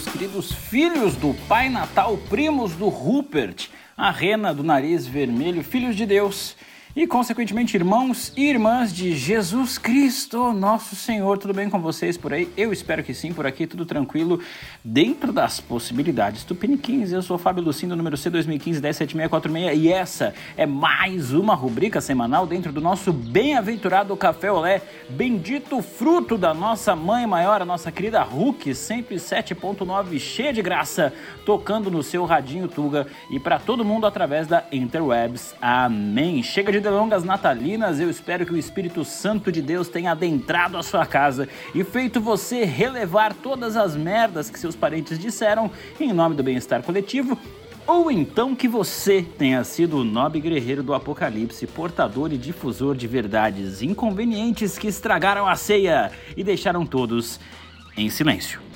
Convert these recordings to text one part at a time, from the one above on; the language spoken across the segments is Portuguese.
meus queridos filhos do Pai Natal, primos do Rupert, a rena do nariz vermelho, filhos de Deus e, consequentemente, irmãos e irmãs de Jesus Cristo, nosso Senhor. Tudo bem com vocês por aí? Eu espero que sim, por aqui tudo tranquilo, dentro das possibilidades do Piniquins. Eu sou Fábio Lucindo, número C 2015-107646, e essa é mais uma rubrica semanal dentro do nosso bem-aventurado Café Olé, bendito fruto da nossa mãe maior, a nossa querida Hulk, 107.9, cheia de graça, tocando no seu radinho Tuga e para todo mundo através da Interwebs. Amém. Chega de de delongas natalinas, eu espero que o Espírito Santo de Deus tenha adentrado a sua casa e feito você relevar todas as merdas que seus parentes disseram em nome do bem-estar coletivo ou então que você tenha sido o nobre guerreiro do apocalipse, portador e difusor de verdades inconvenientes que estragaram a ceia e deixaram todos em silêncio.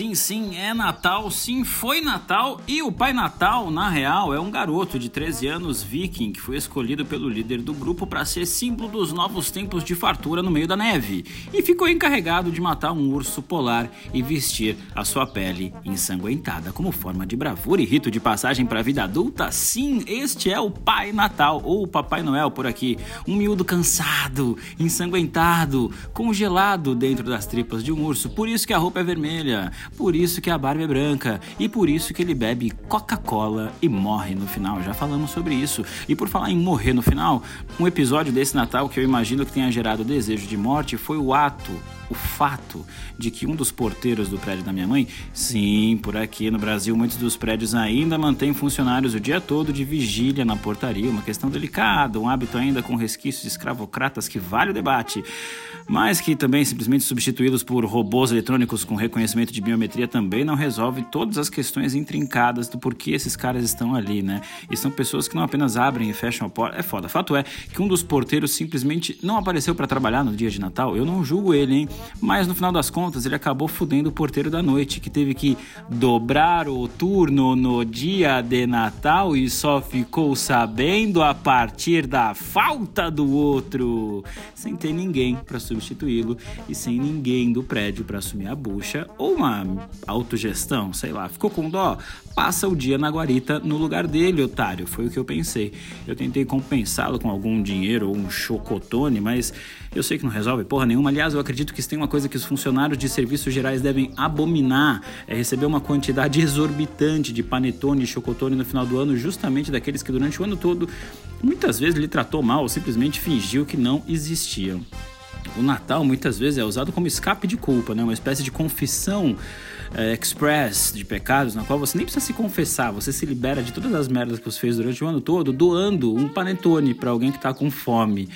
Sim, sim, é Natal, sim, foi Natal e o Pai Natal, na real, é um garoto de 13 anos viking que foi escolhido pelo líder do grupo para ser símbolo dos novos tempos de fartura no meio da neve e ficou encarregado de matar um urso polar e vestir a sua pele ensanguentada como forma de bravura e rito de passagem para a vida adulta. Sim, este é o Pai Natal ou o Papai Noel por aqui, um miúdo cansado, ensanguentado, congelado dentro das tripas de um urso. Por isso que a roupa é vermelha, por isso que a barba é branca e por isso que ele bebe Coca-Cola e morre no final. Já falamos sobre isso. E por falar em morrer no final, um episódio desse Natal que eu imagino que tenha gerado desejo de morte foi o ato o fato de que um dos porteiros do prédio da minha mãe, sim, por aqui no Brasil muitos dos prédios ainda mantêm funcionários o dia todo de vigília na portaria, uma questão delicada, um hábito ainda com resquícios escravocratas que vale o debate, mas que também simplesmente substituí-los por robôs eletrônicos com reconhecimento de biometria também não resolve todas as questões intrincadas do porquê esses caras estão ali, né? E são pessoas que não apenas abrem e fecham a porta, é foda. Fato é que um dos porteiros simplesmente não apareceu para trabalhar no dia de Natal. Eu não julgo ele, hein? Mas no final das contas, ele acabou fudendo o porteiro da noite, que teve que dobrar o turno no dia de Natal e só ficou sabendo a partir da falta do outro, sem ter ninguém para substituí-lo e sem ninguém do prédio para assumir a bucha ou uma autogestão, sei lá. Ficou com dó? Passa o dia na guarita no lugar dele, otário. Foi o que eu pensei. Eu tentei compensá-lo com algum dinheiro ou um chocotone, mas eu sei que não resolve porra nenhuma. Aliás, eu acredito que tem uma coisa que os funcionários de serviços gerais devem abominar é receber uma quantidade exorbitante de panetone e chocotone no final do ano, justamente daqueles que durante o ano todo muitas vezes lhe tratou mal ou simplesmente fingiu que não existiam. O Natal muitas vezes é usado como escape de culpa, né? uma espécie de confissão é, express de pecados, na qual você nem precisa se confessar, você se libera de todas as merdas que você fez durante o ano todo, doando um panetone para alguém que está com fome.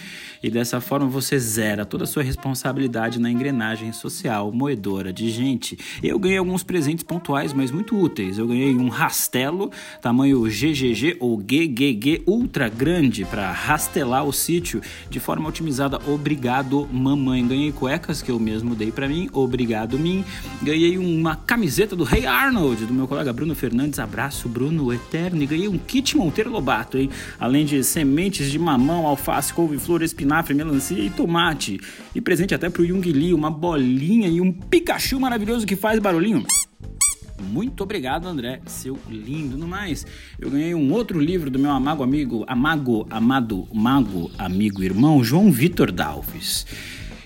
E dessa forma você zera toda a sua responsabilidade na engrenagem social moedora de gente. Eu ganhei alguns presentes pontuais, mas muito úteis. Eu ganhei um rastelo tamanho GGG ou GGG ultra grande para rastelar o sítio de forma otimizada. Obrigado, mamãe. Ganhei cuecas que eu mesmo dei para mim. Obrigado, mim. Ganhei uma camiseta do Rei Arnold, do meu colega Bruno Fernandes. Abraço, Bruno Eterno. E ganhei um kit Monteiro Lobato, hein? Além de sementes de mamão, alface, couve-flor, espinafre, melancia e tomate. E presente até pro Jung Lee, uma bolinha e um Pikachu maravilhoso que faz barulhinho. Muito obrigado, André, seu lindo. No mais, eu ganhei um outro livro do meu amago amigo, amago, amado, mago, amigo, irmão, João Vitor Dalves.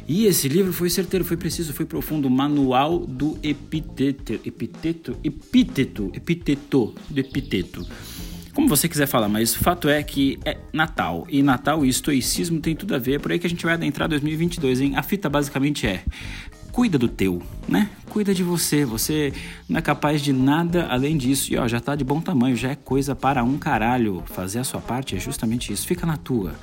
E esse livro foi certeiro, foi preciso, foi profundo. Manual do epiteto, epiteto, epíteto, epiteto, do epiteto. Como você quiser falar, mas o fato é que é Natal. E Natal e estoicismo tem tudo a ver. É por aí que a gente vai adentrar 2022, hein? A fita basicamente é: cuida do teu, né? Cuida de você. Você não é capaz de nada além disso. E ó, já tá de bom tamanho, já é coisa para um caralho. Fazer a sua parte é justamente isso. Fica na tua.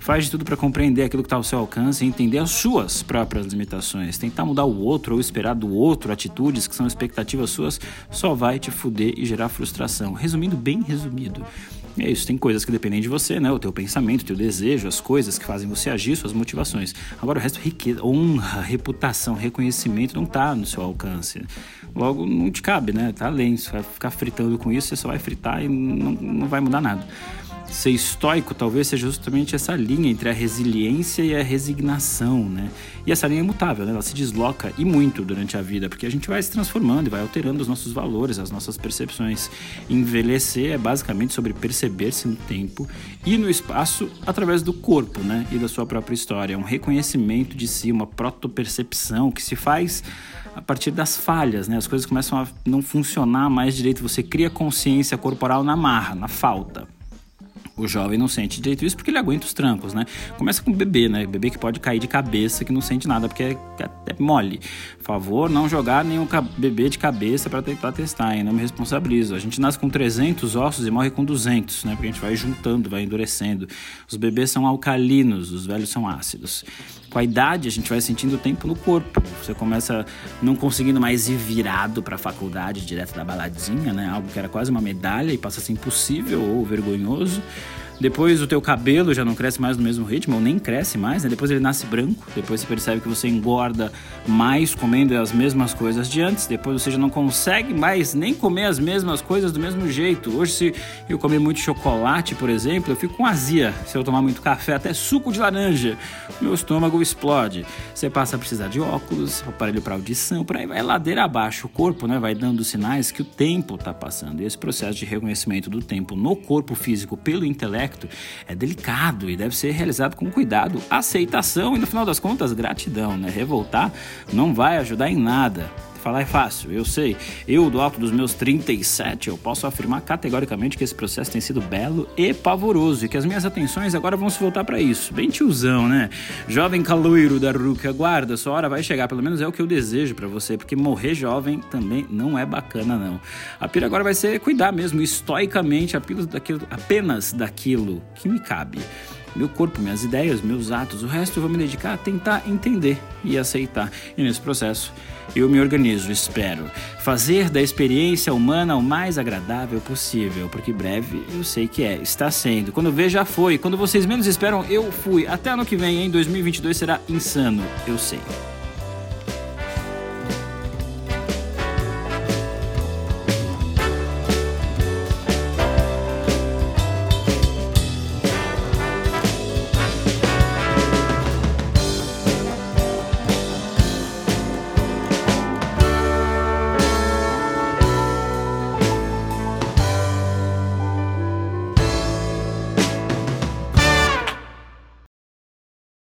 Faz de tudo para compreender aquilo que está ao seu alcance e entender as suas próprias limitações. Tentar mudar o outro ou esperar do outro atitudes que são expectativas suas só vai te fuder e gerar frustração. Resumindo, bem resumido, E é isso, tem coisas que dependem de você, né? O teu pensamento, o teu desejo, as coisas que fazem você agir, suas motivações. Agora o resto, riqueza, honra, reputação, reconhecimento não tá no seu alcance. Logo, não te cabe, né? Tá além. Você vai ficar fritando com isso, você só vai fritar e não, não vai mudar nada. Ser estoico talvez seja justamente essa linha entre a resiliência e a resignação, né? E essa linha é imutável, né? Ela se desloca e muito durante a vida, porque a gente vai se transformando e vai alterando os nossos valores, as nossas percepções. Envelhecer é basicamente sobre perceber-se no tempo e no espaço através do corpo, né? E da sua própria história. É um reconhecimento de si, uma protopercepção que se faz a partir das falhas, né? As coisas começam a não funcionar mais direito. Você cria consciência corporal na marra, na falta. O jovem não sente direito isso porque ele aguenta os trancos, né? Começa com o bebê, né? Bebê que pode cair de cabeça, que não sente nada porque é, é, mole. Por favor, não jogar nenhum bebê de cabeça para tentar testar, hein? Não me responsabilizo. A gente nasce com 300 ossos e morre com 200, né? Porque a gente vai juntando, vai endurecendo. Os bebês são alcalinos, os velhos são ácidos. Com a idade, a gente vai sentindo o tempo no corpo. Você começa não conseguindo mais ir virado para a faculdade direto da baladinha, né? Algo que era quase uma medalha e passa a ser impossível ou vergonhoso. Depois o teu cabelo já não cresce mais no mesmo ritmo, ou nem cresce mais, né? Depois ele nasce branco, depois você percebe que você engorda mais comendo as mesmas coisas de antes, depois você já não consegue mais nem comer as mesmas coisas do mesmo jeito. Hoje, se eu comer muito chocolate, por exemplo, eu fico com azia. Se eu tomar muito café, até suco de laranja, meu estômago explode. Você passa a precisar de óculos, aparelho para audição, por aí vai ladeira abaixo. O corpo né, vai dando sinais que o tempo está passando. E esse processo de reconhecimento do tempo no corpo físico pelo intelecto aspecto é delicado e deve ser realizado com cuidado, aceitação e, no final das contas, gratidão. Né? Revoltar não vai ajudar em nada. Falar é fácil, eu sei. Eu, do alto dos meus 37, eu posso afirmar categoricamente que esse processo tem sido belo e pavoroso e que as minhas atenções agora vão se voltar para isso. Bem tiozão, né? Jovem caloiro da Ruka, guarda, sua hora vai chegar, pelo menos é o que eu desejo para você, porque morrer jovem também não é bacana, não. A pira agora vai ser cuidar mesmo, estoicamente, apenas daquilo que me cabe meu corpo, minhas ideias, meus atos. O resto eu vou me dedicar a tentar entender e aceitar. E nesse processo eu me organizo, espero fazer da experiência humana o mais agradável possível, porque breve eu sei que é, está sendo. Quando ver já foi, quando vocês menos esperam eu fui. Até ano que vem, em 2022 será insano, eu sei.